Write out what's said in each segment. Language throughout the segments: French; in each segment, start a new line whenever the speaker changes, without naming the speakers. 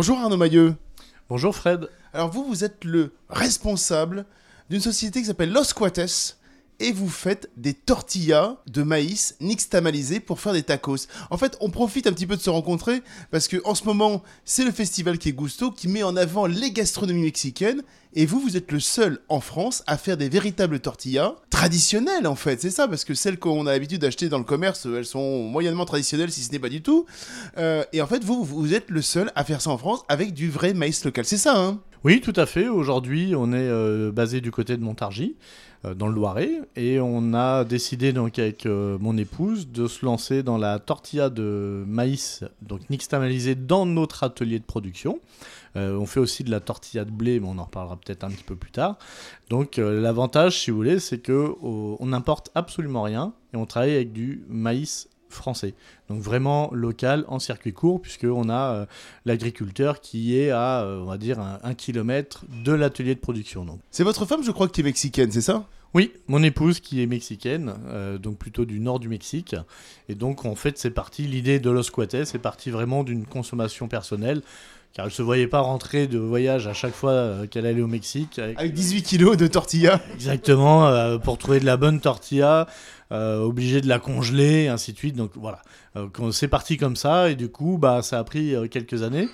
Bonjour Arnaud Mailleux.
Bonjour Fred.
Alors vous, vous êtes le responsable d'une société qui s'appelle Los Cuates et vous faites des tortillas de maïs nixtamalisés pour faire des tacos. En fait, on profite un petit peu de se rencontrer parce que en ce moment, c'est le festival qui est Gusto qui met en avant les gastronomies mexicaines et vous, vous êtes le seul en France à faire des véritables tortillas traditionnelles en fait. C'est ça parce que celles qu'on a l'habitude d'acheter dans le commerce, elles sont moyennement traditionnelles si ce n'est pas du tout. Euh, et en fait, vous, vous êtes le seul à faire ça en France avec du vrai maïs local. C'est ça, hein?
Oui, tout à fait. Aujourd'hui, on est euh, basé du côté de Montargis. Euh, dans le Loiret et on a décidé donc avec euh, mon épouse de se lancer dans la tortilla de maïs donc nixtamalisée dans notre atelier de production. On fait aussi de la tortilla de blé, mais on en reparlera peut-être un petit peu plus tard. Donc l'avantage, si vous voulez, c'est que on n'importe absolument rien et on travaille avec du maïs français. Donc vraiment local en circuit court, puisqu'on a l'agriculteur qui est à, on va dire, un, kilomètre de l'atelier de production.
C'est votre femme, je crois, qui est mexicaine, c'est ça?
Oui, mon épouse qui est mexicaine, euh, donc plutôt du nord du Mexique. Et donc en fait c'est parti, l'idée de Los Cuates c'est parti vraiment d'une consommation personnelle, car elle se voyait pas rentrer de voyage à chaque fois euh, qu'elle allait au Mexique.
Avec, 18 kilos de tortilla
Exactement, euh, pour trouver de la bonne tortilla, obligé de la congeler, et ainsi de suite. Donc voilà, c'est parti comme ça, et du coup bah, ça a pris quelques années.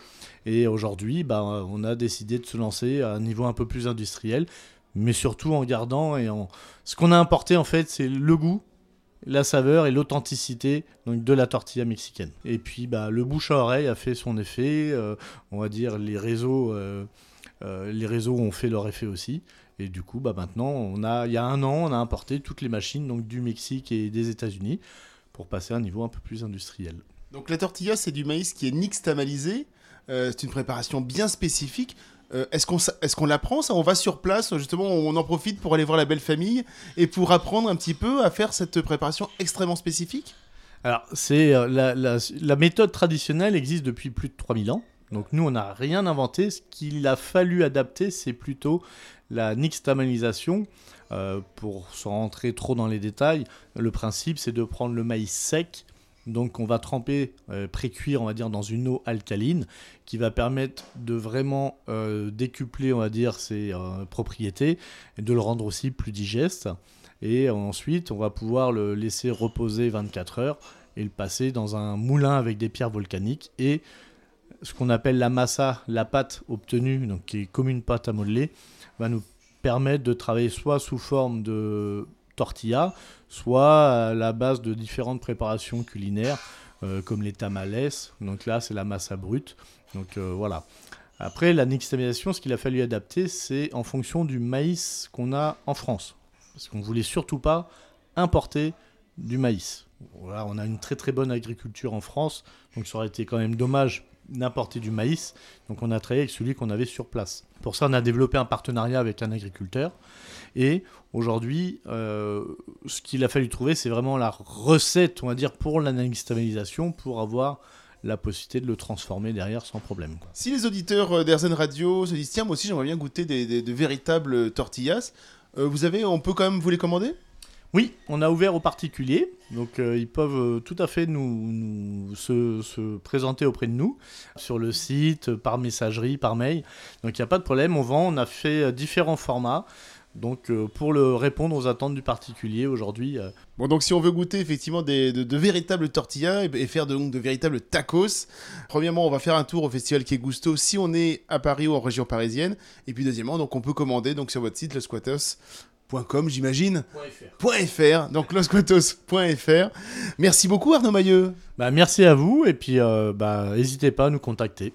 Et aujourd'hui, bah, on a décidé de se lancer à un niveau un peu plus industriel, mais surtout en gardant et en. Ce qu'on a importé en fait, c'est le goût, la saveur et l'authenticité donc de la tortilla mexicaine. Et puis bah, le bouche à oreille a fait son effet. Euh, on va dire les réseaux, euh, euh, les réseaux ont fait leur effet aussi. Et du coup, bah, maintenant, on a, il y a un an, on a importé toutes les machines donc du Mexique et des États-Unis pour passer à un niveau un peu plus industriel.
Donc la tortilla, c'est du maïs qui est nixtamalisé. c'est une préparation bien spécifique. Euh, est-ce qu'on est qu'on l'apprend ça? On va sur place, justement, on en profite pour aller voir la belle famille et pour apprendre un petit peu à faire cette préparation extrêmement spécifique?
Alors, c'est euh, la, méthode traditionnelle existe depuis plus de 3000 ans. Donc nous, on n'a rien inventé. Ce qu'il a fallu adapter, c'est plutôt la nixtamalisation. Euh, pour se rentrer trop dans les détails, le principe, c'est de prendre le maïs sec, donc on va tremper, euh, pré-cuire, on va dire, dans une eau alcaline qui va permettre de vraiment euh, décupler, on va dire, ses euh, propriétés et de le rendre aussi plus digeste. Et ensuite, on va pouvoir le laisser reposer 24 heures et le passer dans un moulin avec des pierres volcaniques et ce qu'on appelle la massa, la pâte obtenue, donc qui est comme une pâte à modeler, va nous permettre de travailler soit sous forme de tortilla, soit la base de différentes préparations culinaires, euh, comme les tamales. Donc là, c'est la massa brute. Donc euh, voilà. Après, la nixtamalisation, ce qu'il a fallu adapter, c'est en fonction du maïs qu'on a en France. Parce qu'on ne voulait surtout pas importer du maïs. On a une très très bonne agriculture en France, donc ça aurait été quand même dommage d'importer du maïs. Donc on a travaillé avec celui qu'on avait sur place. Pour ça, on a développé un partenariat avec un agriculteur et aujourd'hui, euh, ce qu'il a fallu trouver, c'est vraiment la recette, on va dire, pour la pour avoir la possibilité de le transformer derrière sans problème.
Si les auditeurs euh, d'Airzen Radio se disent tiens moi aussi j'aimerais bien goûter de véritables tortillas, euh, vous avez, on peut quand même vous les commander?
Oui, on a ouvert aux particuliers, donc euh, ils peuvent euh, tout à fait nous, se, présenter auprès de nous sur le site, par messagerie, par mail. Donc il n'y a pas de problème, on vend, on a fait euh, différents formats. Donc pour le répondre aux attentes du particulier aujourd'hui.
Bon donc si on veut goûter effectivement de, véritables tortillas et, faire de, de, véritables tacos, premièrement on va faire un tour au festival qui est Gusto si on est à Paris ou en région parisienne. Et puis deuxièmement donc on peut commander donc sur votre site le Squatters .com j'imagine .fr donc losquatos.fr merci beaucoup Arnaud Mailleux.
Bah, merci à vous et puis euh, bah, n'hésitez pas à nous contacter